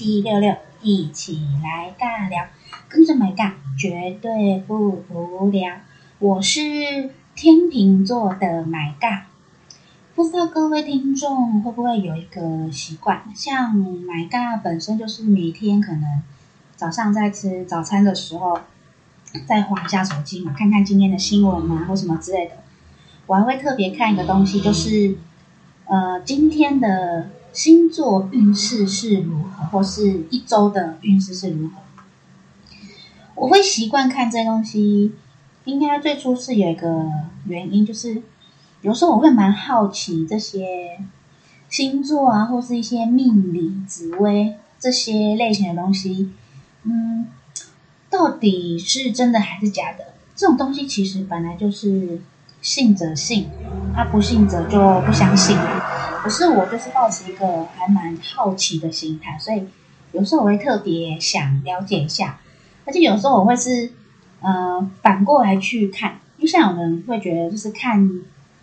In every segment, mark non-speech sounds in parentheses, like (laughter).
七六六，一起来尬聊，跟着买尬，绝对不无聊。我是天秤座的买尬，不知道各位听众会不会有一个习惯，像买尬本身就是每天可能早上在吃早餐的时候，再滑一下手机嘛，看看今天的新闻嘛，或什么之类的。我还会特别看一个东西，就是。呃，今天的星座运势是如何，或是一周的运势是如何？我会习惯看这东西，应该最初是有一个原因，就是有时候我会蛮好奇这些星座啊，或是一些命理、紫微这些类型的东西，嗯，到底是真的还是假的？这种东西其实本来就是。信则信，他不信则就不相信。可是我就是抱持一个还蛮好奇的心态，所以有时候我会特别想了解一下，而且有时候我会是呃反过来去看，因为像有人会觉得就是看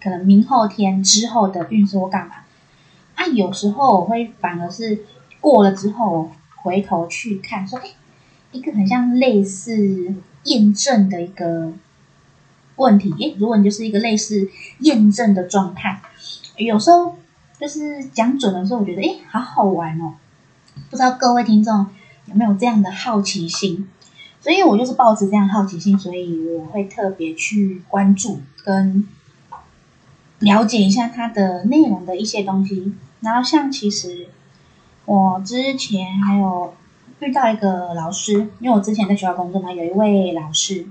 可能明后天之后的运势或干嘛，啊，有时候我会反而是过了之后回头去看，说哎，一个很像类似验证的一个。问题，诶，如果你就是一个类似验证的状态，有时候就是讲准的时候，我觉得诶，好好玩哦。不知道各位听众有没有这样的好奇心？所以我就是抱着这样好奇心，所以我会特别去关注跟了解一下它的内容的一些东西。然后像其实我之前还有遇到一个老师，因为我之前在学校工作嘛，有一位老师。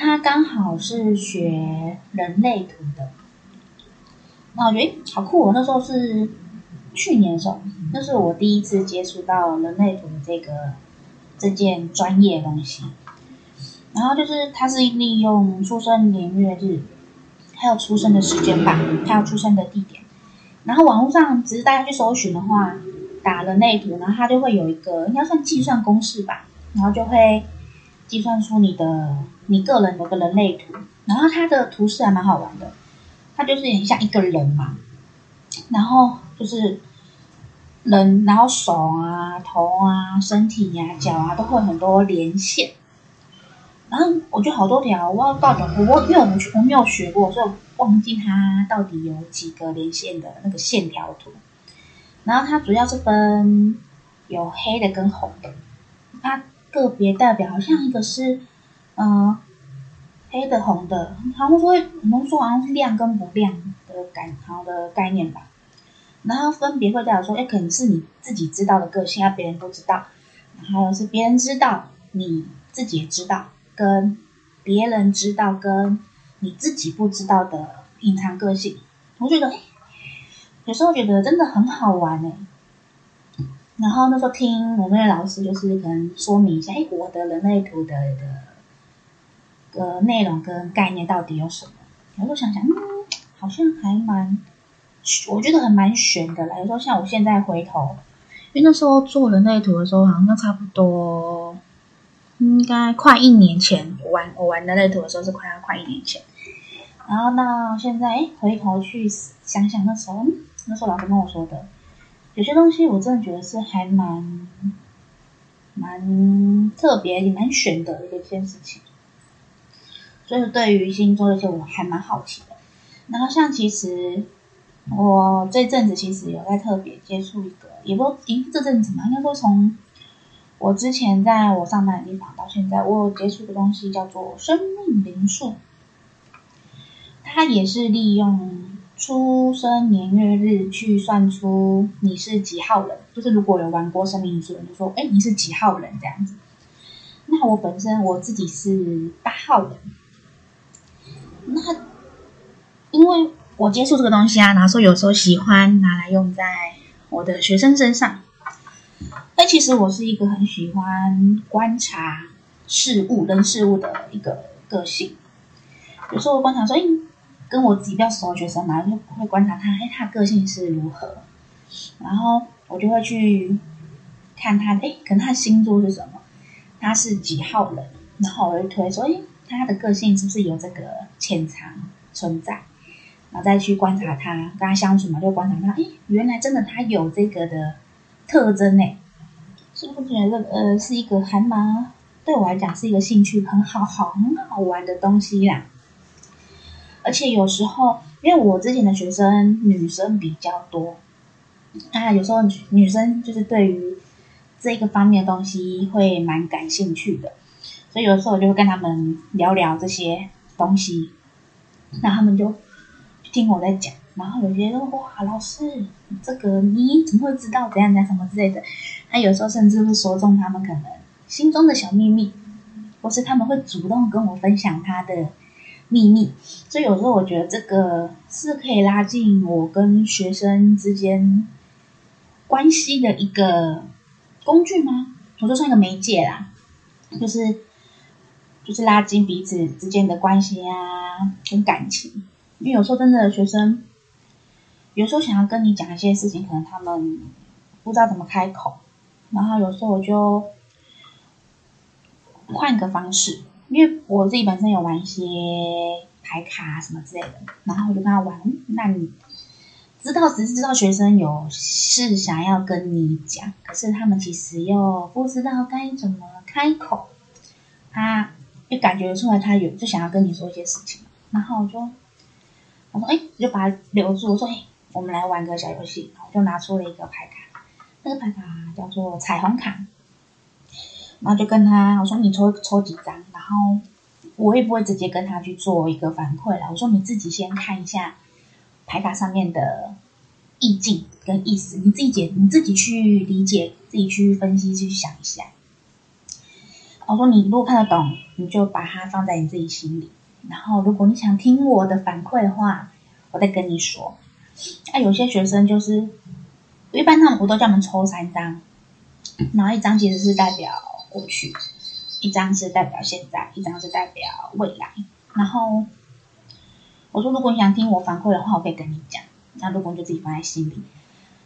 他刚好是学人类图的，那我觉得好酷哦！那时候是去年的时候，那是我第一次接触到人类图的这个这件专业东西。然后就是他是利用出生年月日，还有出生的时间吧，还有出生的地点。然后网络上只是大家去搜寻的话，打人类图，然后它就会有一个应该算计算公式吧，然后就会计算出你的。你个人有个人类图，然后它的图示还蛮好玩的，它就是很像一个人嘛，然后就是人，然后手啊、头啊、身体呀、啊、脚啊，都会很多连线，然后我就好多条，我不知道到底我我因为我们我没有学过，所以忘记它到底有几个连线的那个线条图，然后它主要是分有黑的跟红的，它个别代表好像一个是。嗯、黑的、红的，好像说，我们说好像是亮跟不亮的感，好的概念吧。然后分别会代表说，哎，可能是你自己知道的个性，啊，别人不知道。还有是别人知道，你自己也知道，跟别人知道，跟你自己不知道的隐藏个性。我觉得，有时候觉得真的很好玩哎。然后那时候听我们的老师，就是可能说明一下，哎，我的人类图的的。呃，内容跟概念到底有什么？有时候想想，嗯，好像还蛮，我觉得还蛮玄的啦。有时候像我现在回头，因为那时候做人类图的时候，好像差不多应该快一年前我玩我玩人类图的时候是快要快一年前。然后到现在，哎，回头去想想那时候，那时候老师跟我说的，有些东西我真的觉得是还蛮蛮特别，也蛮玄的一个件事情。所以对于星座这些我还蛮好奇的，然后像其实我这阵子其实有在特别接触一个，也不咦这阵子嘛，应该说从我之前在我上班的地方到现在，我有接触的东西叫做生命灵数，它也是利用出生年月日去算出你是几号人，就是如果有玩过生命灵数就说，哎，你是几号人这样子。那我本身我自己是八号人。那，因为我接触这个东西啊，然后说有时候喜欢拿来用在我的学生身上。但其实我是一个很喜欢观察事物、人事物的一个个性。有时候我观察说，哎，跟我自己比较熟的学生嘛，就会观察他，哎，他个性是如何。然后我就会去看他，哎，可能他星座是什么，他是几号人，然后我就推说，哎。他的个性是不是有这个潜藏存在？然后再去观察他，跟他相处嘛，就观察他，哎，原来真的他有这个的特征呢，是不是觉得呃是一个还蛮对我来讲是一个兴趣很好好很好玩的东西啦。而且有时候，因为我之前的学生女生比较多，啊，有时候女生就是对于这个方面的东西会蛮感兴趣的，所以有时候我就会跟他们聊聊这些东西，那他们就听我在讲，然后有些人说哇，老师，这个你怎么会知道怎样怎样什么之类的？他有时候甚至会说中他们可能心中的小秘密，或是他们会主动跟我分享他的。秘密，所以有时候我觉得这个是可以拉近我跟学生之间关系的一个工具吗？我就算一个媒介啦，就是就是拉近彼此之间的关系啊，跟感情。因为有时候真的学生，有时候想要跟你讲一些事情，可能他们不知道怎么开口，然后有时候我就换个方式。因为我自己本身有玩一些牌卡什么之类的，然后我就跟他玩。那你知道，只是知道学生有事想要跟你讲，可是他们其实又不知道该怎么开口。他就感觉出来，他有就想要跟你说一些事情。然后我就我说：“哎，我就把他留住。”我说：“哎，我们来玩个小游戏。”我就拿出了一个牌卡，那个牌卡叫做彩虹卡。然后就跟他我说：“你抽抽几张？”然后我也不会直接跟他去做一个反馈了。我说，你自己先看一下牌卡上面的意境跟意思，你自己解，你自己去理解，自己去分析，去想一下。我说，你如果看得懂，你就把它放在你自己心里。然后如果你想听我的反馈的话，我再跟你说。啊，有些学生就是，一般他们我都叫他们抽三张，然后一张其实是代表过去。一张是代表现在，一张是代表未来。然后我说，如果你想听我反馈的话，我可以跟你讲。那如果你就自己放在心里。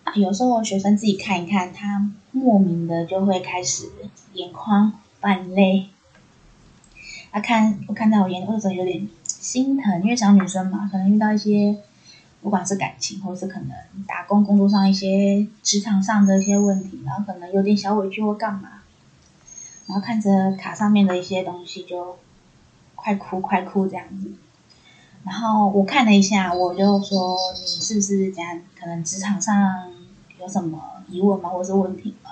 啊，有时候学生自己看一看，他莫名的就会开始眼眶泛泪。他看我看到我眼里，或者有点心疼，因为小女生嘛，可能遇到一些不管是感情，或是可能打工工作上一些职场上的一些问题，然后可能有点小委屈或干嘛。然后看着卡上面的一些东西，就快哭快哭这样子。然后我看了一下，我就说：“你是不是这样？可能职场上有什么疑问吗？或是问题吗？”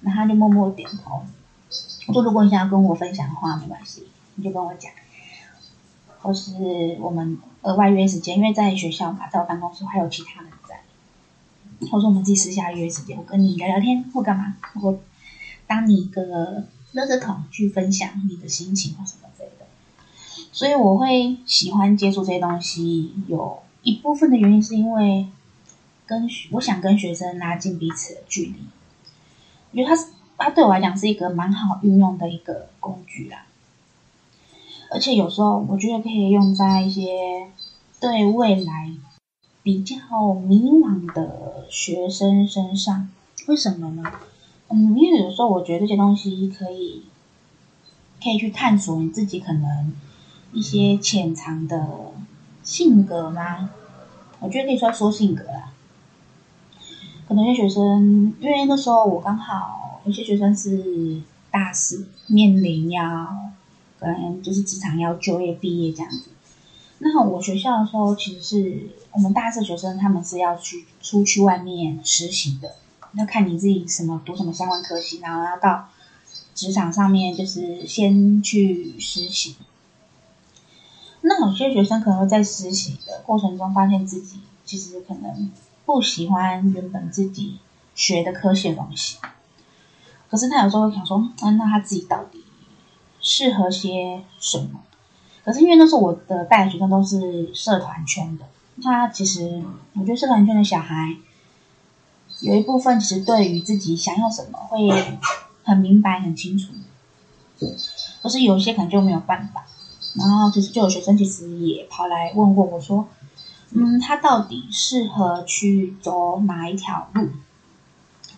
然后他就默默点头。我说：“如果你想要跟我分享的话，没关系，你就跟我讲。或是我们额外约时间，因为在学校嘛，在我办公室还有其他人在。或者我们自己私下约时间，我跟你聊聊天或干嘛，我。”当你一个垃圾桶去分享你的心情或什么之类的，所以我会喜欢接触这些东西。有一部分的原因是因为跟我想跟学生拉近彼此的距离，我觉得他是它对我来讲是一个蛮好运用的一个工具啦。而且有时候我觉得可以用在一些对未来比较迷茫的学生身上。为什么呢？嗯，因为有时候我觉得这些东西可以，可以去探索你自己可能一些潜藏的性格吗？我觉得可以说说性格啦。可能有些学生，因为那时候我刚好有些学生是大四，面临要可能就是职场要就业毕业这样子。那我学校的时候，其实是我们大四学生，他们是要去出去外面实习的。要看你自己什么读什么相关科系，然后要到职场上面，就是先去实习。那有些学生可能会在实习的过程中，发现自己其实可能不喜欢原本自己学的科系的东西。可是他有时候会想说，嗯，那他自己到底适合些什么？可是因为那时候我的带的学生都是社团圈的，他其实我觉得社团圈的小孩。有一部分其实对于自己想要什么会很明白很清楚，可是有些可能就没有办法。然后其实就有学生其实也跑来问过我说，嗯，他到底适合去走哪一条路？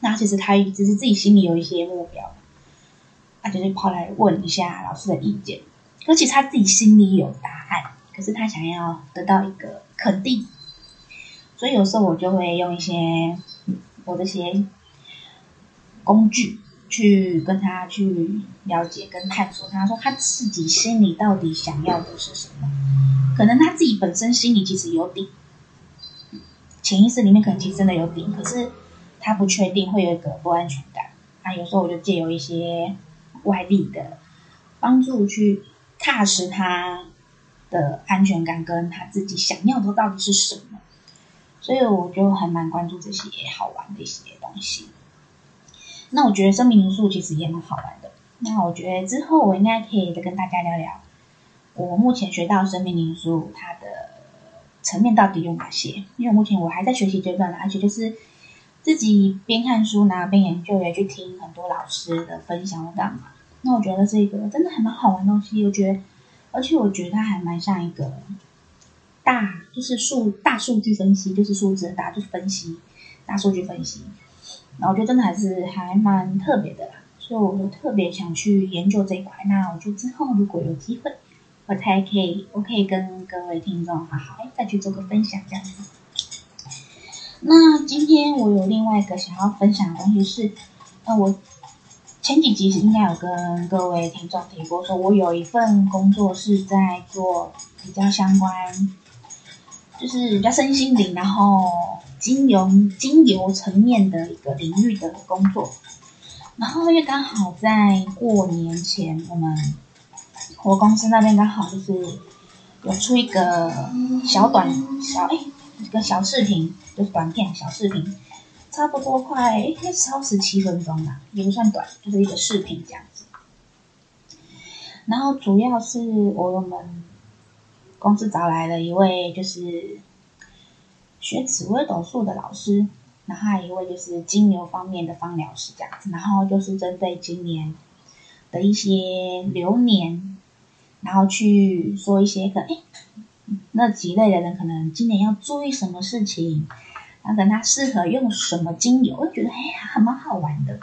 那其实他只是自己心里有一些目标，他就是跑来问一下老师的意见。而且他自己心里有答案，可是他想要得到一个肯定，所以有时候我就会用一些我这些工具去跟他去了解跟探索。他说他自己心里到底想要的是什么？可能他自己本身心里其实有底，潜意识里面可能其实真的有底，可是他不确定，会有一个不安全感。那有时候我就借由一些外力的帮助去踏实他的安全感，跟他自己想要的到底是什么。所以我就还蛮关注这些好玩的一些东西。那我觉得生命灵数其实也蛮好玩的。那我觉得之后我应该可以再跟大家聊聊，我目前学到生命灵数它的层面到底有哪些？因为目前我还在学习阶段，而且就是自己边看书呢边研究，也去听很多老师的分享或干嘛。那我觉得这个真的还蛮好玩东西。我觉得，而且我觉得它还蛮像一个大，就是数大数据分析，就是数字的大，就是分析大数据分析。然后我觉得真的还是还蛮特别的啦，所以我就特别想去研究这一块。那我就之后如果有机会，我才可以，我可以跟各位听众好好再去做个分享这样子。那今天我有另外一个想要分享的东西是，呃，我前几集应该有跟各位听众提过，说我有一份工作是在做比较相关，就是比较身心灵，然后。精油精油层面的一个领域的工作，然后因为刚好在过年前，我们我公司那边刚好就是有出一个小短小哎一个小视频，就是短片小视频，差不多快应该超十七分钟吧，也不算短，就是一个视频这样子。然后主要是我们公司找来了一位就是。学紫微斗数的老师，然后还有一位就是金牛方面的芳疗师这样子，然后就是针对今年的一些流年，然后去说一些可哎那几类的人可能今年要注意什么事情，然后跟他适合用什么精油，我觉得哎还蛮好玩的。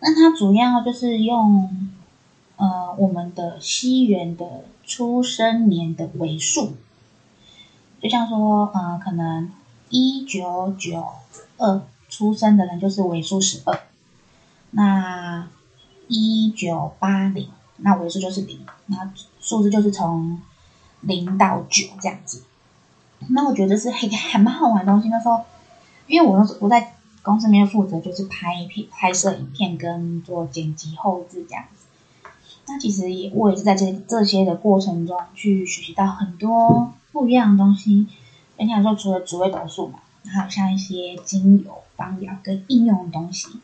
那他主要就是用呃我们的西元的出生年的尾数。就像说，呃，可能一九九二出生的人就是尾数十二，那一九八零，那尾数就是零，那数字就是从零到九这样子。那我觉得是还 (laughs) 还蛮好玩的东西。那时候，因为我那时我在公司里面负责就是拍片、拍摄影片跟做剪辑后制这样子。那其实也我也是在这这些的过程中去学习到很多。不一样的东西，你讲说，除了紫微斗数嘛，还有像一些精油、芳疗跟应用的东西。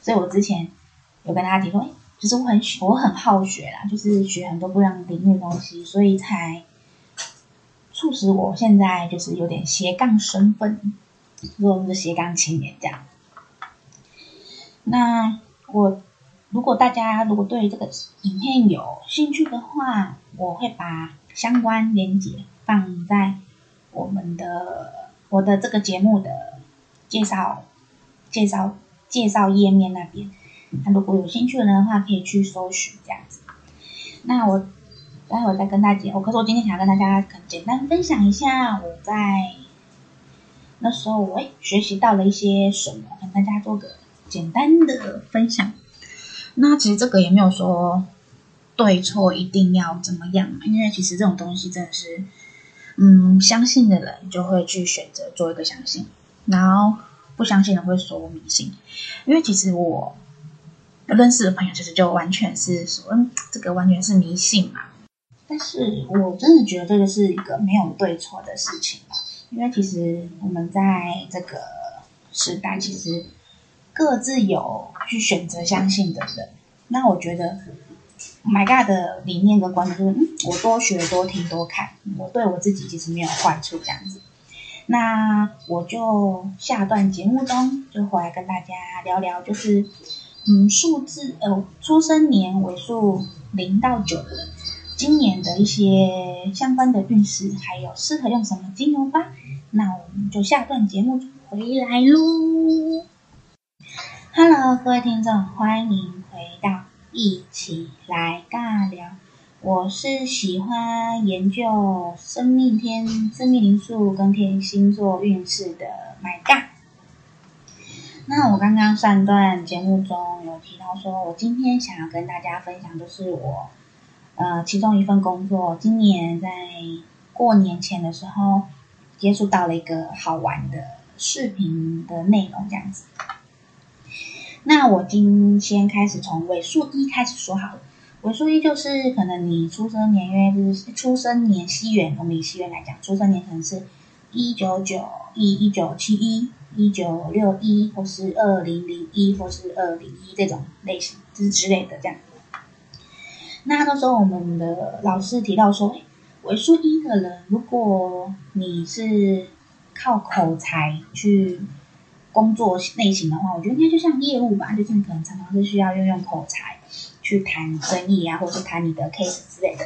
所以我之前有跟大家提说，哎，就是我很我很好学啦，就是学很多不一样领域的东西，所以才促使我现在就是有点斜杠身份，如果是斜杠青年这样。那我如果大家如果对这个影片有兴趣的话，我会把相关链接。放在我们的我的这个节目的介绍介绍介绍页面那边，那如果有兴趣的人的话，可以去搜寻这样子。那我待会再跟大家，我可是我今天想要跟大家简单分享一下我在那时候我学习到了一些什么，跟大家做个简单的分享。那其实这个也没有说对错一定要怎么样嘛，因为其实这种东西真的是。嗯，相信的人就会去选择做一个相信，然后不相信的会说我迷信，因为其实我认识的朋友其实就完全是说，嗯，这个完全是迷信嘛。但是我真的觉得这个是一个没有对错的事情吧，因为其实我们在这个时代，其实各自有去选择相信的人。那我觉得。My God 的理念跟观点就是，嗯，我多学多听多看，我对我自己其实没有坏处这样子。那我就下段节目中就回来跟大家聊聊，就是嗯，数字呃，出生年尾数零到九的，今年的一些相关的运势，还有适合用什么精油吧。那我们就下段节目回来喽。Hello，各位听众，欢迎回到。一起来尬聊，我是喜欢研究生命天、生命灵数跟天星座运势的 My God。那我刚刚上段节目中有提到说，我今天想要跟大家分享的是我呃其中一份工作，今年在过年前的时候接触到了一个好玩的视频的内容，这样子。那我今天开始从尾数一开始说好了。尾数一就是可能你出生年月日，出生年西元，我们以西元来讲，出生年可能是一九九一、一九七一、一九六一，或是二零零一，或是二零一这种类型，就是之类的这样。那那时候我们的老师提到说，尾数一的人，如果你是靠口才去工作类型的话，我觉得应该就像业务吧，就是你可能常常是需要运用口才。去谈生意啊，或者是谈你的 case 之类的。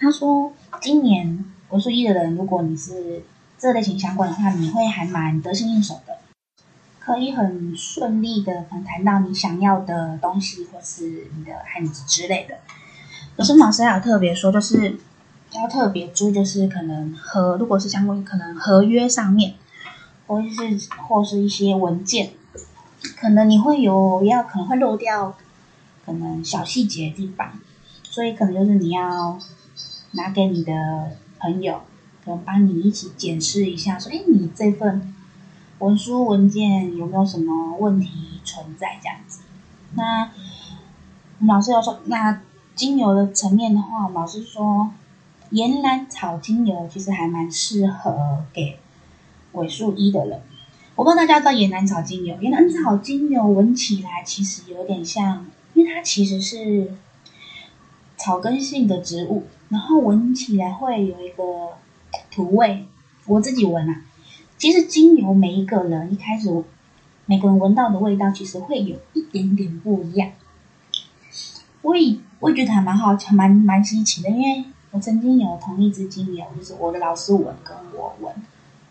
他说，今年尾数一的人，如果你是这类型相关的话，你会还蛮得心应手的，可以很顺利的可能谈到你想要的东西，或是你的案子之类的。可是老师还有特别说，就是要特别注意，就是可能和如果是相关，可能合约上面，或是或是一些文件，可能你会有要可能会漏掉。可能小细节的地方，所以可能就是你要拿给你的朋友，可能帮你一起检视一下，说，哎，你这份文书文件有没有什么问题存在？这样子。那老师要说，那精油的层面的话，老师说，岩兰草精油其实还蛮适合给尾数一的人。我不知道大家知道岩兰草精油，岩兰草精油闻起来其实有点像。因为它其实是草根性的植物，然后闻起来会有一个土味。我自己闻啊，其实精油每一个人一开始每个人闻到的味道其实会有一点点不一样。我以我也觉得还蛮好，还蛮蛮稀奇的，因为我曾经有同一支精油，就是我的老师闻跟我闻，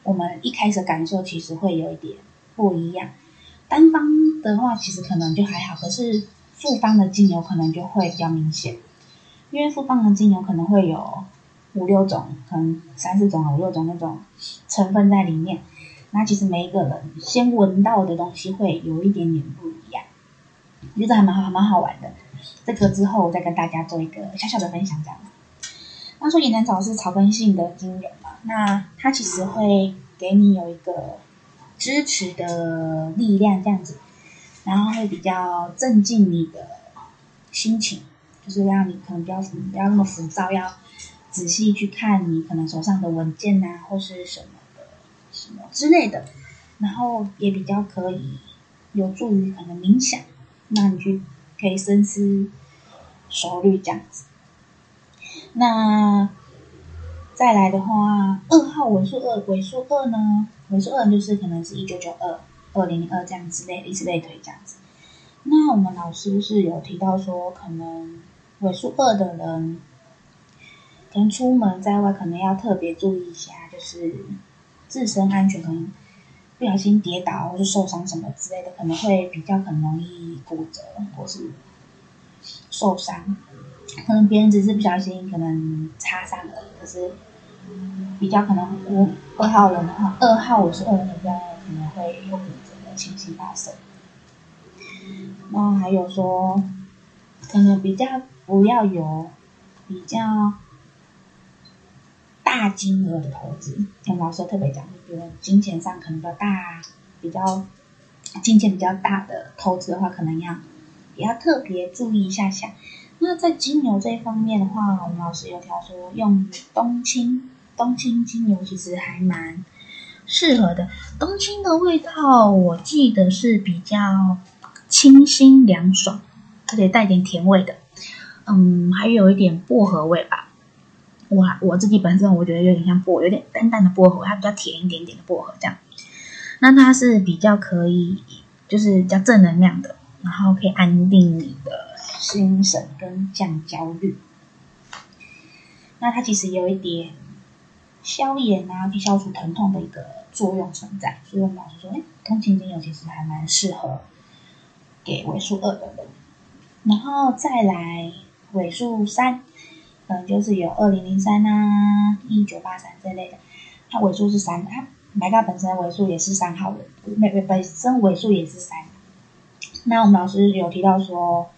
我们一开始感受其实会有一点不一样。单方的话其实可能就还好，可是。复方的精油可能就会比较明显，因为复方的精油可能会有五六种，可能三四种五六种那种成分在里面。那其实每一个人先闻到的东西会有一点点不一样，我觉得还蛮好，还蛮好玩的。这个之后我再跟大家做一个小小的分享，这样。那说岩兰草是草根性的精油嘛，那它其实会给你有一个支持的力量，这样子。然后会比较镇静你的心情，就是让你可能不要不要那么浮躁，要仔细去看你可能手上的文件啊，或是什么的什么之类的。然后也比较可以有助于可能冥想，那你去可以深思熟虑这样子。那再来的话，二号尾数二，尾数二呢？尾数二就是可能是一九九二。二零零二这样之类，以此类推这样子。那我们老师是有提到说，可能尾数二的人，可能出门在外可能要特别注意一下，就是自身安全，可能不小心跌倒或是受伤什么之类的，可能会比较很容易骨折或是受伤。可能别人只是不小心，可能擦伤了，可是比较可能我二号人的话，二号我是二的比较可能会有骨折的。情形发生，那还有说，可能比较不要有比较大金额的投资。听老师特别讲，就觉得金钱上可能比较大，比较金钱比较大的投资的话，可能要也要特别注意一下下。那在精油这一方面的话，我们老师有调说用冬青，冬青精油其实还蛮。适合的冬青的味道，我记得是比较清新凉爽，而且带点甜味的，嗯，还有一点薄荷味吧。我我自己本身我觉得有点像薄荷，有点淡淡的薄荷，它比较甜一点点的薄荷这样。那它是比较可以，就是比较正能量的，然后可以安定你的心神跟降焦虑。那它其实有一点消炎啊，可以消除疼痛的一个。作用存在，所以我们老师说，哎，通勤精油其实还蛮适合给尾数二的人。然后再来尾数三，可能就是有二零零三啊、一九八三这类的，它尾数是三，它 MyGuide 本身尾数也是三号的，每本身尾数也是三。那我们老师有提到说，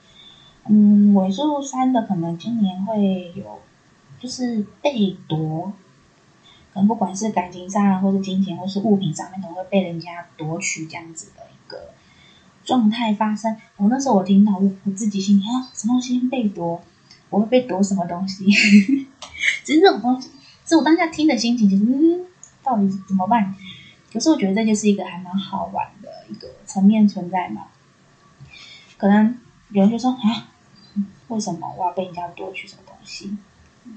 嗯，尾数三的可能今年会有，就是被夺，可能不管是感情上，或是金钱，或是物品上面，都会被人家夺取这样子的一个状态发生。我那时候我听到，我我自己心里啊，什么东西被夺？我会被夺什么东西？(laughs) 其实这种东西，是我当下听的心情，就是嗯，到底怎么办？可是我觉得这就是一个还蛮好玩的一个层面存在嘛。可能有人就说啊，为什么我要被人家夺取什么东西？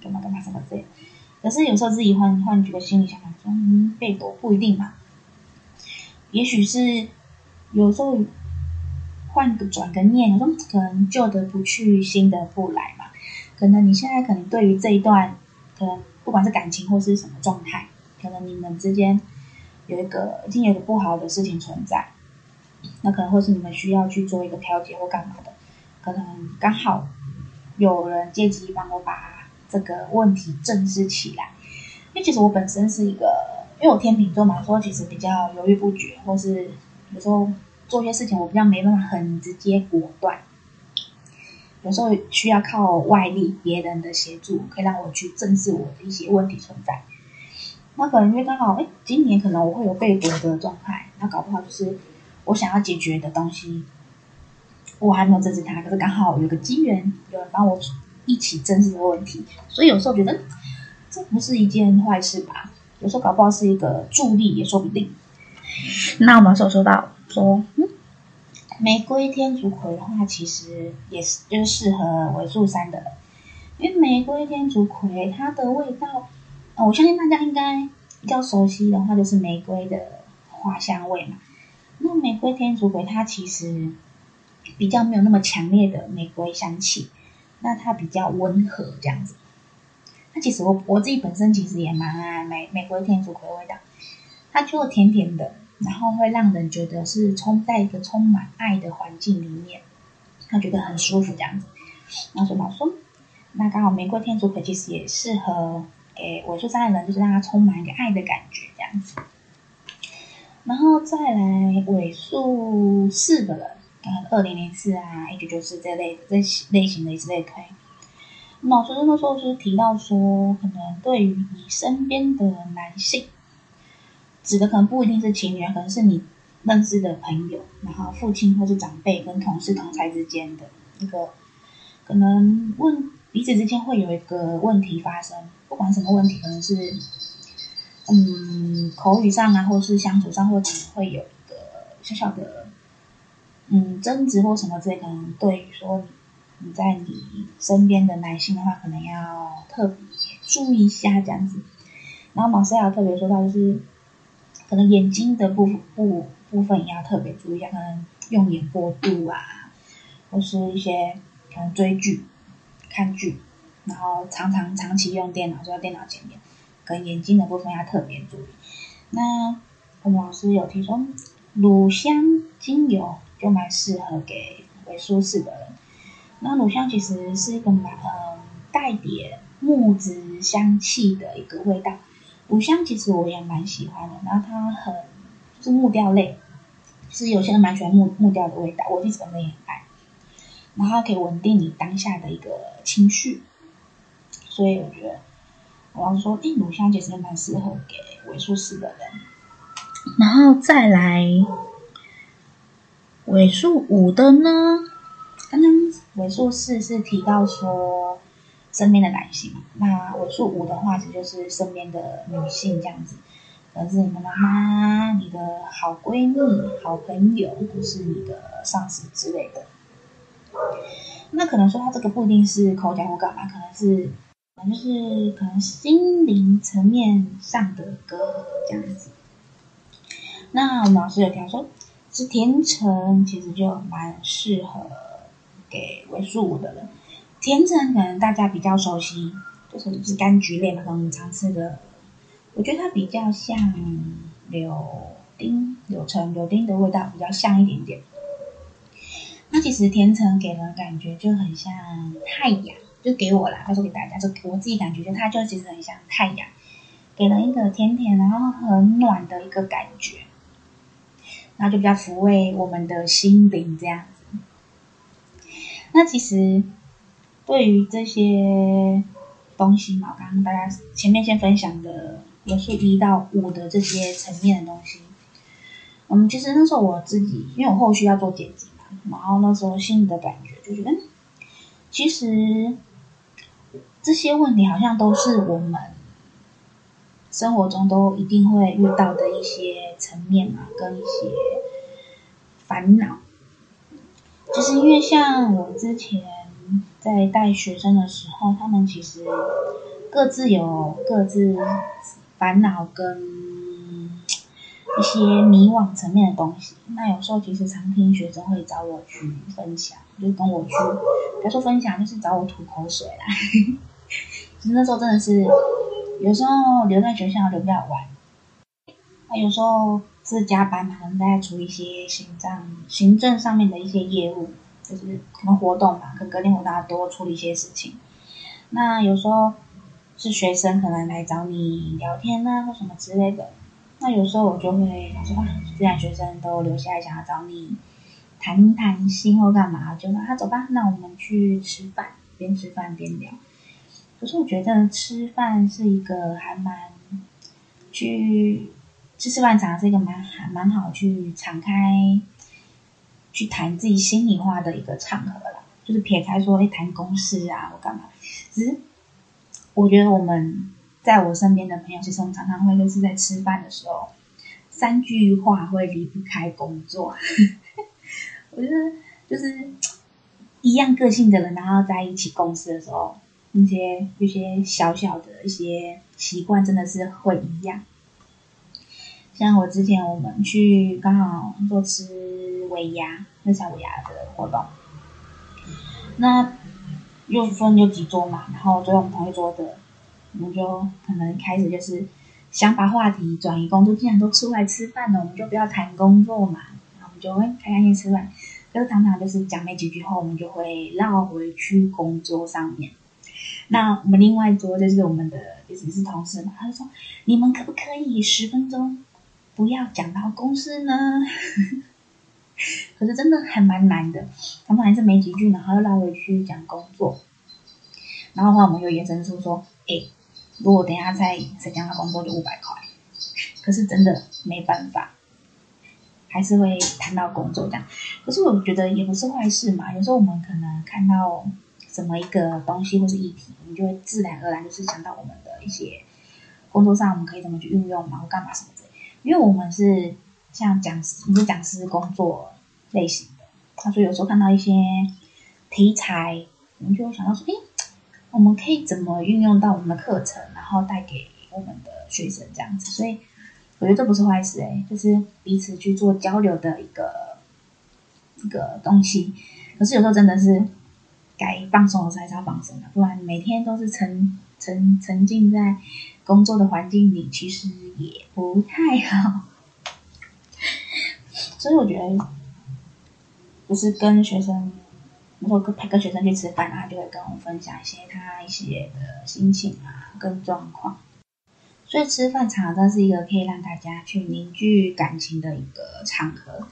干嘛干嘛什么这样？可是有时候自己换换几个心理想法，说嗯，被夺不一定嘛。也许是有时候换个转个念，我说可能旧的不去，新的不来。可能你现在可能对于这一段，可能不管是感情或是什么状态，可能你们之间有一个已经有个不好的事情存在。那可能会是你们需要去做一个调节或干嘛的，可能刚好有人借机帮我把这个问题正视起来。因为其实我本身是一个，因为我天秤座嘛，说其实比较犹豫不决，或是有时候做些事情我比较没办法很直接果断，有时候需要靠外力别人的协助，可以让我去正视我的一些问题存在。那可能因为刚好，哎，今年可能我会有被夺的状态，那搞不好就是。我想要解决的东西，我还没有正视它，可是刚好有个机缘，有人帮我一起正视这个问题，所以有时候觉得这不是一件坏事吧？有时候搞不好是一个助力，也说不定。那我们说说到说，嗯，玫瑰天竺葵的话，其实也是就是适合尾数三的人，因为玫瑰天竺葵它的味道，我相信大家应该比较熟悉的话，就是玫瑰的花香味嘛。那玫瑰天竺葵它其实比较没有那么强烈的玫瑰香气，那它比较温和这样子。那其实我我自己本身其实也蛮爱玫玫瑰天竺葵味道，它就甜甜的，然后会让人觉得是充在一个充满爱的环境里面，他觉得很舒服这样子。那所以我说，那刚好玫瑰天竺葵其实也适合给尾数三的人，就是让他充满一个爱的感觉这样子。然后再来尾数四的人，呃，二零零四啊，一九九四这类这类型的以此类推。老师那时候是提到说，可能对于你身边的男性，指的可能不一定是情缘，可能是你认识的朋友，然后父亲或是长辈跟同事同侪之间的一个，可能问彼此之间会有一个问题发生，不管什么问题，可能是。嗯，口语上啊，或是相处上，或者会有一个小小的嗯争执或什么之类，可能对于说你在你身边的男性的话，可能要特别注意一下这样子。然后马斯亚特别说到，就是可能眼睛的部分部部分也要特别注意一下，可能用眼过度啊，或是一些可能追剧、看剧，然后常常长期用电脑，坐在电脑前面。跟眼睛的部分要特别注意。那我们老师有提说，乳香精油就蛮适合给尾数四的人。那乳香其实是一个蛮嗯带点木质香气的一个味道。乳香其实我也蛮喜欢的，然后它很是木调类，是有些人蛮喜欢木木调的味道，我自己本身也很爱。然后它可以稳定你当下的一个情绪，所以我觉得。我要说，印度香其实也蛮适合给尾数四的人，然后再来尾数五的呢？刚刚尾数四是提到说身边的男性，那尾数五的话，其实就是身边的女性这样子，可能是你的妈妈、你的好闺蜜、好朋友，或是你的上司之类的。那可能说他这个不一定是口角或干嘛，可能是。就是可能心灵层面上的歌这样子。那我们老师有提到说，是甜橙其实就蛮适合给尾数五的人。甜橙可能大家比较熟悉，就是是柑橘类嘛，我们常吃的。我觉得它比较像柳丁、柳橙、柳丁的味道比较像一点点。那其实甜橙给人感觉就很像太阳。就给我啦，他说给大家，就我自己感觉，就它就其实很像太阳，给了一个甜甜然后很暖的一个感觉，然后就比较抚慰我们的心灵这样子。那其实对于这些东西嘛，刚刚大家前面先分享的，也是一到五的这些层面的东西。嗯，其实那时候我自己，因为我后续要做剪辑嘛，然后那时候心里的感觉就觉得，其实这些问题好像都是我们生活中都一定会遇到的一些层面嘛，跟一些烦恼。就是因为像我之前在带学生的时候，他们其实各自有各自烦恼跟。一些迷惘层面的东西，那有时候其实常听学生会找我去分享，就跟我去，他说分享就是找我吐口水啦。(laughs) 其实那时候真的是，有时候留在学校留不了完，那有时候是加班嘛，可能在处理一些行政、行政上面的一些业务，就是可能活动嘛，可能隔天我大家多处理一些事情。那有时候是学生可能来找你聊天啊，或什么之类的。那有时候我就会想说啊，既然学生都留下来想要找你谈谈心或干嘛，就说啊走吧，那我们去吃饭，边吃饭边聊。可是我觉得吃饭是一个还蛮去吃吃饭场是一个蛮还蛮好去敞开去谈自己心里话的一个场合啦。就是撇开说哎谈公事啊或干嘛，只是我觉得我们。在我身边的朋友，其实我们常常会就是在吃饭的时候，三句话会离不开工作。(laughs) 我觉得就是一样个性的人，然后在一起共事的时候，那些一些小小的一些习惯，真的是会一样。像我之前我们去刚好做吃尾牙，那小尾牙的活动，那又分有几桌嘛，然后坐我们同一桌的。我们就可能开始就是想把话题转移工作，既然都出来吃饭了，我们就不要谈工作嘛。然后我们就会开开心心吃饭。就是常常就是讲没几句后，我们就会绕回去工作上面。那我们另外一桌就是我们的也是是同事嘛，他就说：“你们可不可以十分钟不要讲到公司呢？” (laughs) 可是真的还蛮难的，他们还是没几句，然后又拉回去讲工作。然后的话，我们又延伸出说：“哎。”如果等下再再讲到工作就五百块，可是真的没办法，还是会谈到工作这样。可是我觉得也不是坏事嘛。有时候我们可能看到什么一个东西或是议题，我们就会自然而然就是想到我们的一些工作上我们可以怎么去运用然后干嘛什么。因为我们是像讲师，你是讲师工作类型的，他说有时候看到一些题材，我们就会想到说，诶。我们可以怎么运用到我们的课程，然后带给我们的学生这样子，所以我觉得这不是坏事哎，就是彼此去做交流的一个一个东西。可是有时候真的是该放松的时候还是要放松的，不然每天都是沉沉沉浸在工作的环境里，其实也不太好。(laughs) 所以我觉得，就是跟学生。如果跟陪个学生去吃饭啊，他就会跟我分享一些他一些的心情啊，跟状况。所以吃饭常常是一个可以让大家去凝聚感情的一个场合。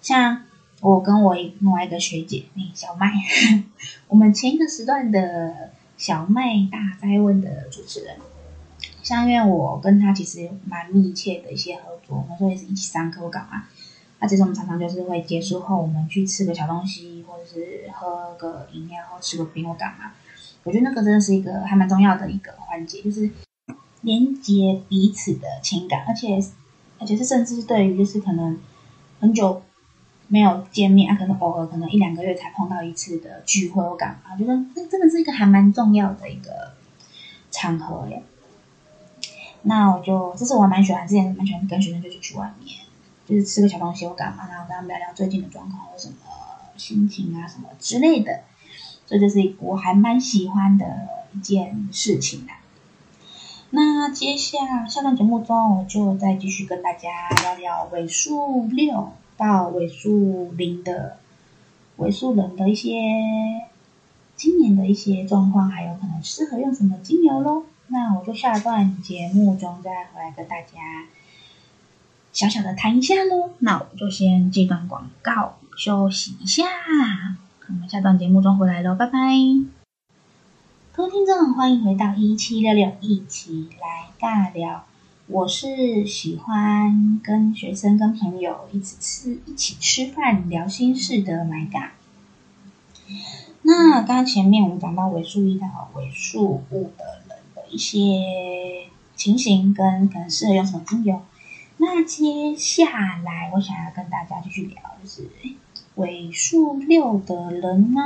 像我跟我另外一个学姐，那小麦，(laughs) 我们前一个时段的小麦大灾问的主持人，像因为我跟他其实蛮密切的一些合作，我们说也是一起上课干嘛。那其实我们常常就是会结束后，我们去吃个小东西，或者是喝个饮料，或吃个冰或干嘛。我觉得那个真的是一个还蛮重要的一个环节，就是连接彼此的情感，而且而且是甚至是对于就是可能很久没有见面啊，可能偶尔可能一两个月才碰到一次的聚会或干嘛，我觉得这真的是一个还蛮重要的一个场合耶。那我就这是我还蛮喜欢，之前蛮喜欢跟学生就是去外面。就是吃个小东西或干嘛，然后跟他们聊聊最近的状况或什么心情啊什么之类的，所以这是我还蛮喜欢的一件事情啦。那接下下段节目中，我就再继续跟大家聊聊尾数六到尾数零的尾数人的一些今年的一些状况，还有可能适合用什么精油喽。那我就下段节目中再回来跟大家小小的谈一下喽。那我就先这段广告休息一下，我们下段节目中回来喽，拜拜。各位听众，欢迎回到一七六六，一起来尬聊。我是喜欢跟学生、跟朋友一起吃、一起吃饭、聊心事的麦嘎。那刚刚前面我们讲到为数一到为数五的一些情形，跟可能适合用什么精油。那接下来我想要跟大家继续聊，就是尾数六的人呢，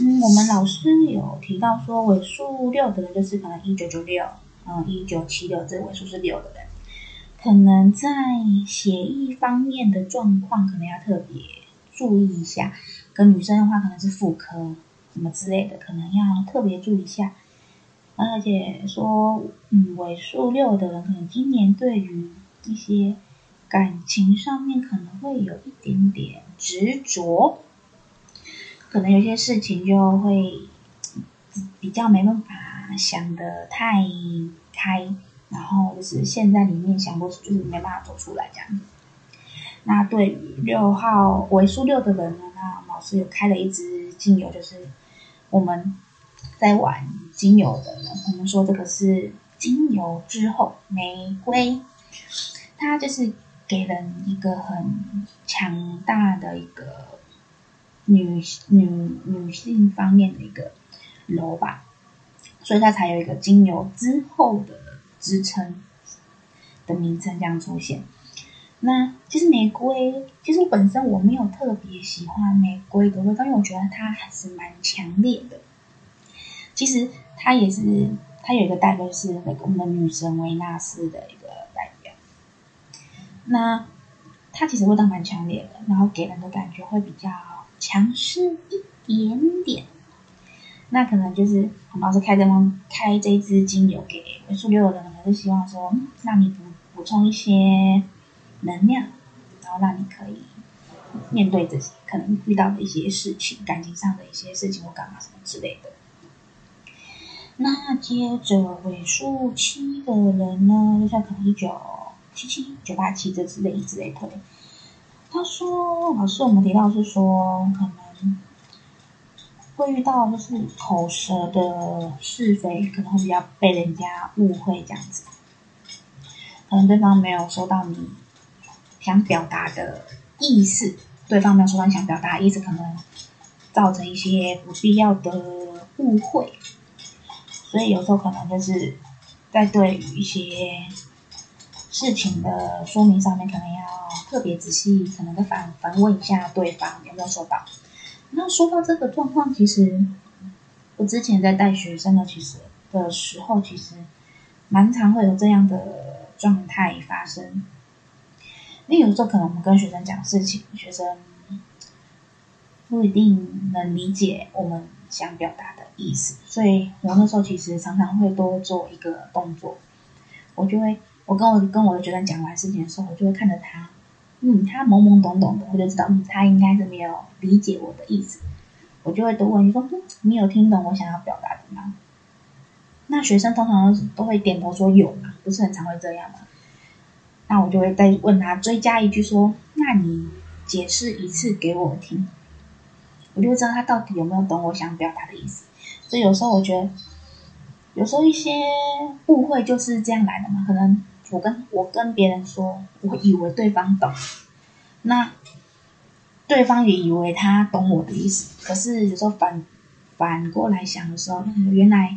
嗯，我们老师有提到说，尾数六的人就是可能一九九六。嗯，一九七六这尾数是六的人，可能在协议方面的状况，可能要特别注意一下。跟女生的话，可能是妇科什么之类的，可能要特别注意一下。而且说，嗯，尾数六的人，可能今年对于一些感情上面，可能会有一点点执着，可能有些事情就会比较没办法。想得太开，然后就是现在里面想不，就是没办法走出来这样。那对于六号尾数六的人呢，那老师有开了一支精油，就是我们在玩精油的人，我们说这个是精油之后玫瑰，它就是给人一个很强大的一个女女女性方面的一个柔吧。所以它才有一个精油之后的支撑的名称这样出现。那其实玫瑰，其实我本身我没有特别喜欢玫瑰的味道，因为我觉得它还是蛮强烈的。其实它也是，它有一个代表是那个我们的女神维纳斯的一个代表。那它其实味道蛮强烈的，然后给人的感觉会比较强势一点点。那可能就是我们老师开这方开这支精油给尾数六的人，可能是希望说，让你补补充一些能量，然后让你可以面对这些可能遇到的一些事情，感情上的一些事情或干嘛什么之类的。那接着尾数七的人呢，就像可能一九七七、九八七这之类之类的。他说，老师我们提到是说可能。会遇到就是口舌的是非，可能会比较被人家误会这样子，可能对方没有收到你想表达的意思，对方没有收到你想表达的意思，可能造成一些不必要的误会，所以有时候可能就是在对于一些事情的说明上面，可能要特别仔细，可能再反反问一下对方有没有收到。那说到这个状况，其实我之前在带学生的其实的时候，其实蛮常会有这样的状态发生。因为有时候可能我们跟学生讲事情，学生不一定能理解我们想表达的意思，所以我那时候其实常常会多做一个动作，我就会我跟我跟我的学生讲完事情的时候，我就会看着他。嗯，他懵懵懂懂的，我就知道，嗯，他应该是没有理解我的意思。我就会多问你说，嗯，你有听懂我想要表达的吗？那学生通常都会点头说有嘛，不是很常会这样吗？那我就会再问他追加一句说，那你解释一次给我听，我就知道他到底有没有懂我想表达的意思。所以有时候我觉得，有时候一些误会就是这样来的嘛，可能。我跟我跟别人说，我以为对方懂，那对方也以为他懂我的意思。可是有时候反反过来想的时候，原来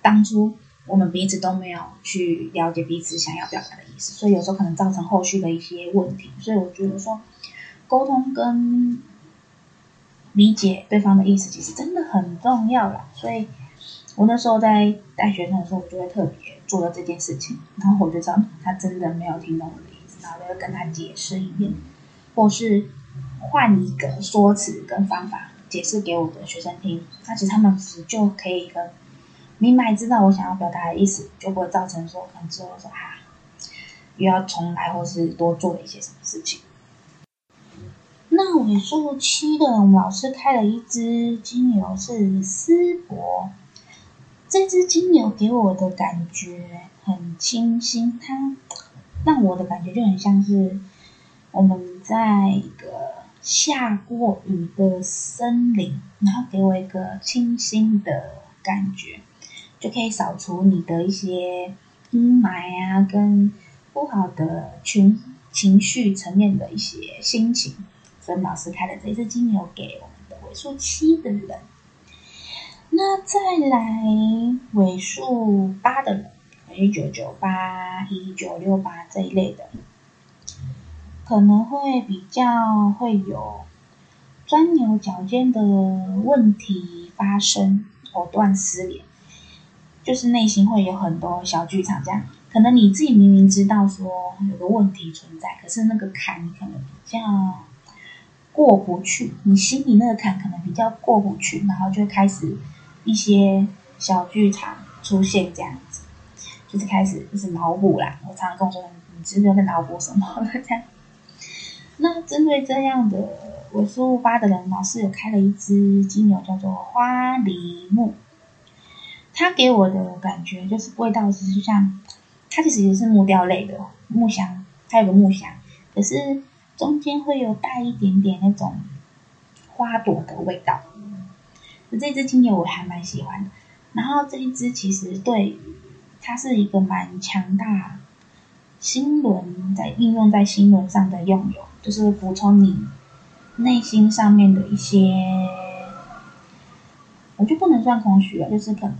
当初我们彼此都没有去了解彼此想要表达的意思，所以有时候可能造成后续的一些问题。所以我觉得说，沟通跟理解对方的意思，其实真的很重要啦。所以。我那时候在带学生的时候，我就会特别做了这件事情，然后我就知道他真的没有听懂我的意思，然后我就跟他解释一遍，或是换一个说辞跟方法解释给我的学生听，那其实他们其实就可以很明白知道我想要表达的意思，就不会造成说可能之后说啊又要重来或是多做了一些什么事情。那尾数七的，我们老师开了一支精油是丝柏，这支精油给我的感觉很清新，它让我的感觉就很像是我们在一个下过雨的森林，然后给我一个清新的感觉，就可以扫除你的一些阴霾啊，跟不好的情情绪层面的一些心情。所以老师开的这支精油给我们的尾数七的人，那再来尾数八的人，一九九八、一九六八这一类的，可能会比较会有钻牛角尖的问题发生，藕断丝连，就是内心会有很多小剧场。这样，可能你自己明明知道说有个问题存在，可是那个坎你可能比较。过不去，你心里那个坎可能比较过不去，然后就开始一些小剧场出现，这样子，就是开始就是脑补啦。我常常跟我说，你知不知道在脑补什么？这样。那针对这样的尾数八的人，老师有开了一支精油，叫做花梨木。它给我的感觉就是味道，其实就像它其实也是木雕类的木香，它有个木香，可是。中间会有带一点点那种花朵的味道，这支精油我还蛮喜欢的。然后这一支其实对，它是一个蛮强大心轮在应用在心轮上的用油，就是补充你内心上面的一些，我就不能算空虚了，就是可能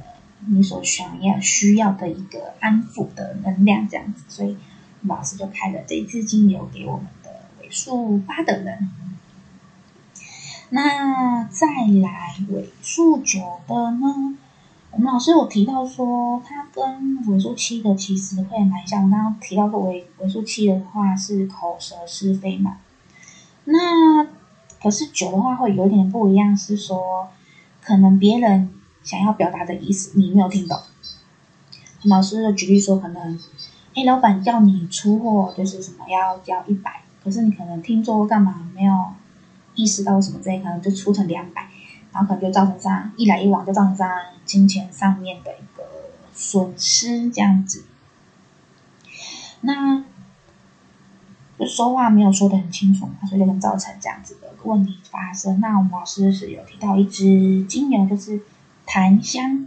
你所想要需要的一个安抚的能量这样子。所以老师就开了这一支精油给我们。尾数八的人，那再来尾数九的呢？我们老师有提到说，它跟尾数七的其实会蛮像。我刚刚提到过尾尾数七的话是口舌是非嘛，那可是九的话会有点不一样，是说可能别人想要表达的意思你没有听懂。老师举例说，可能哎，老板叫你出货就是什么要交一百。可是你可能听说干嘛没有意识到什么这一可能就出成两百，然后可能就造成这样一来一往就造成这样金钱上面的一个损失这样子。那就说话没有说得很清楚嘛，所以就能造成这样子的问题发生。那我们老师是有提到一支精油，就是檀香，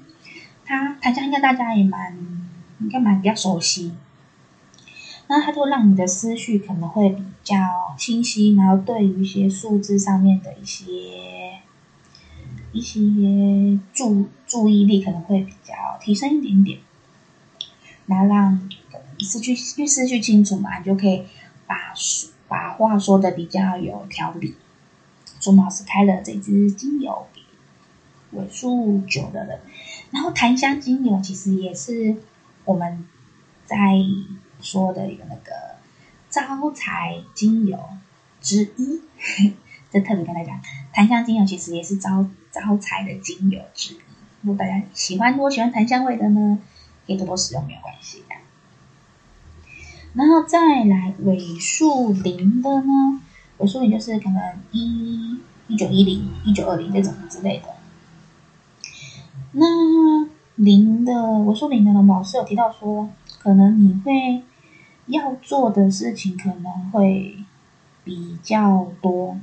它檀香应该大家也蛮应该蛮比较熟悉。那它就让你的思绪可能会比较清晰，然后对于一些数字上面的一些一些注注意力可能会比较提升一点点，然后让思绪思绪清楚嘛，你就可以把把话说的比较有条理。朱老师开了这支精油给尾数九的人，然后檀香精油其实也是我们在。说的一个那个招财精油之一，(laughs) 这特别跟大家讲，檀香精油其实也是招招财的精油之一。如果大家喜欢，如果喜欢檀香味的呢，可以多多使用，没有关系的。然后再来尾数零的呢，尾数零就是可能一一九一零、一九二零这种之类的。那零的尾数零的呢，老师有提到说，可能你会。要做的事情可能会比较多，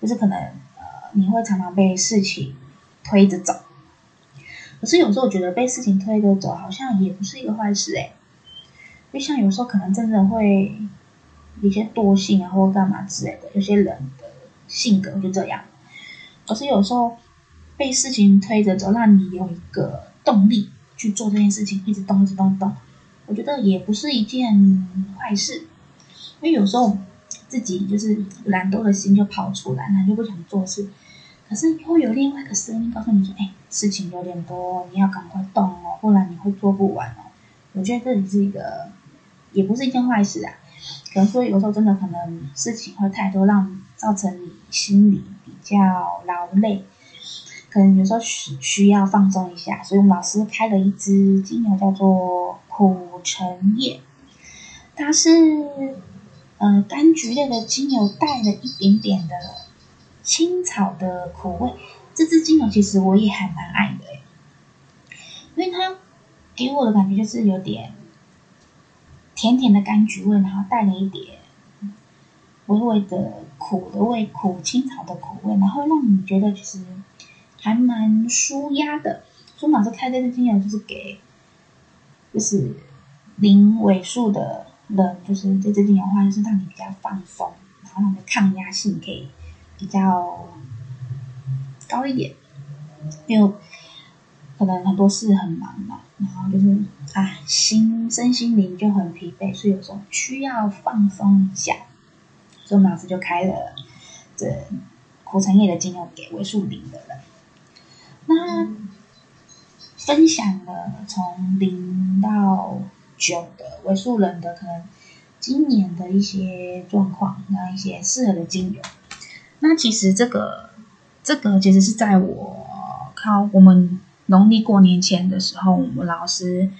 就是可能呃你会常常被事情推着走，可是有时候我觉得被事情推着走好像也不是一个坏事诶，就像有时候可能真的会有些惰性啊或干嘛之类的，有些人的性格就这样，可是有时候被事情推着走，让你有一个动力去做这件事情，一直动，一直动，一直动。我觉得也不是一件坏事，因为有时候自己就是懒惰的心就跑出来，那就不想做事。可是会有另外一个声音告诉你说：“哎，事情有点多，你要赶快动哦，不然你会做不完哦。”我觉得这里是一个，也不是一件坏事啊。可能说有时候真的可能事情会太多，让造成你心里比较劳累，可能有时候需需要放松一下。所以我们老师开了一支精油，叫做。苦橙叶，它是呃，柑橘类的精油带了一点点的青草的苦味。这支精油其实我也还蛮爱的，因为它给我的感觉就是有点甜甜的柑橘味，然后带了一点微微的苦的味，苦青草的苦味，然后让你觉得其实还蛮舒压的。苏老师开这支精油就是给，就是零尾数的人，就是这支精油的话，就是让你比较放松，然后让你的抗压性可以比较高一点，因为可能很多事很忙嘛，然后就是啊，心身心灵就很疲惫，所以有时候需要放松一下，所以我们老师就开了这苦橙叶的精油给尾数零的人。那分享了从零到九的尾数人的可能今年的一些状况，那一些适合的精油。那其实这个。这个其实是在我靠我们农历过年前的时候，我们老师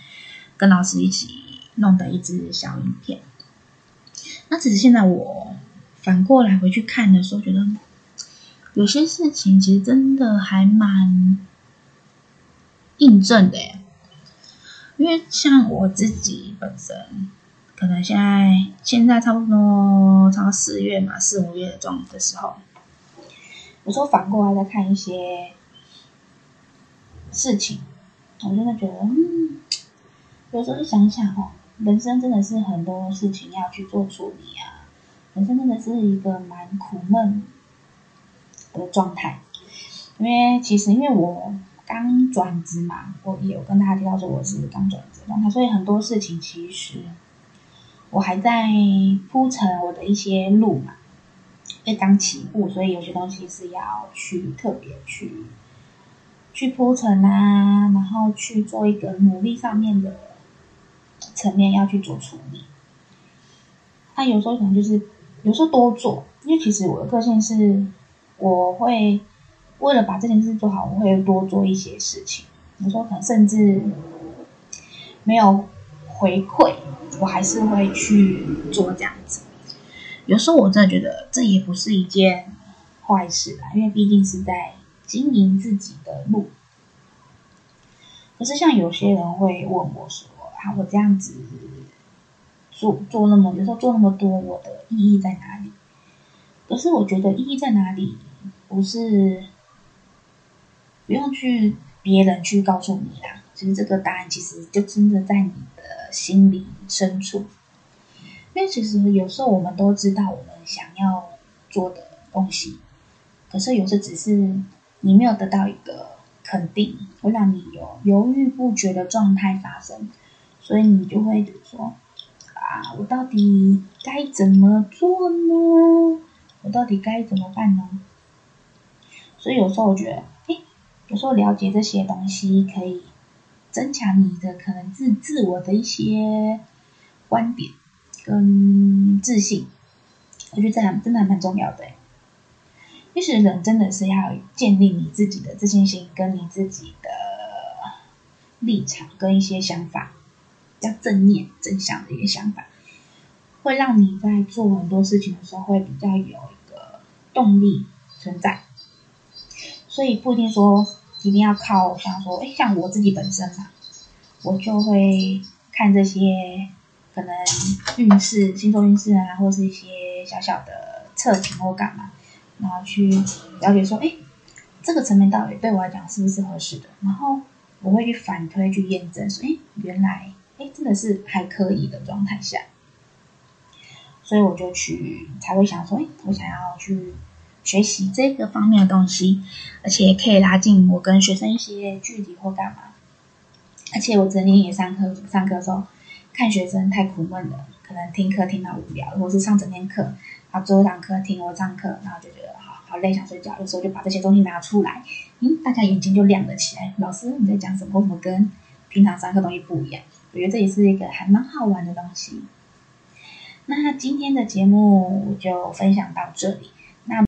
跟老师一起弄的一支小影片。那只是现在我反过来回去看的时候，觉得有些事情其实真的还蛮印证的。因为像我自己本身，可能现在现在差不多差不多四月嘛，四五月的状的时候。有时候反过来再看一些事情，我真的觉得，嗯，有时候想想哦，人生真的是很多事情要去做处理啊，人生真的是一个蛮苦闷的状态。因为其实因为我刚转职嘛，我也有跟大家提到说我是刚转职状态，所以很多事情其实我还在铺陈我的一些路嘛。因为刚起步，所以有些东西是要去特别去去铺陈啊，然后去做一个努力上面的层面要去做处理。那有时候可能就是有时候多做，因为其实我的个性是，我会为了把这件事做好，我会多做一些事情。有时候可能甚至没有回馈，我还是会去做这样子。有时候我真的觉得这也不是一件坏事吧，因为毕竟是在经营自己的路。可是像有些人会问我说：“啊，我这样子做做那么，有时候做那么多，我的意义在哪里？”可是我觉得意义在哪里，不是不用去别人去告诉你啦。其实这个答案其实就真的在你的心里深处。因为其实有时候我们都知道我们想要做的东西，可是有时只是你没有得到一个肯定，会让你有犹豫不决的状态发生，所以你就会说：啊，我到底该怎么做呢？我到底该怎么办呢？所以有时候我觉得，有时候了解这些东西可以增强你的可能自自我的一些观点。跟自信，我觉得这样真的还蛮重要的。其实人真的是要建立你自己的自信心，跟你自己的立场跟一些想法，比较正面正向的一个想法，会让你在做很多事情的时候会比较有一个动力存在。所以不一定说一定要靠像说，哎，像我自己本身嘛，我就会看这些。可能运势、星座运势啊，或是一些小小的测评或干嘛，然后去了解说，哎，这个层面到底对我来讲是不是合适的？然后我会去反推、去验证，说，哎，原来，哎，真的是还可以的状态下，所以我就去才会想说，哎，我想要去学习这个方面的东西，而且可以拉近我跟学生一些距离或干嘛。而且我整天也上课，上课的时候。看学生太苦闷了，可能听课听到无聊，或是上整天课，然后最后一堂课听我上课，然后就觉得好好累，想睡觉。有时候就把这些东西拿出来，嗯，大家眼睛就亮了起来。老师你在讲什么？为什么跟平常上课东西不一样？我觉得这也是一个还蛮好玩的东西。那今天的节目就分享到这里。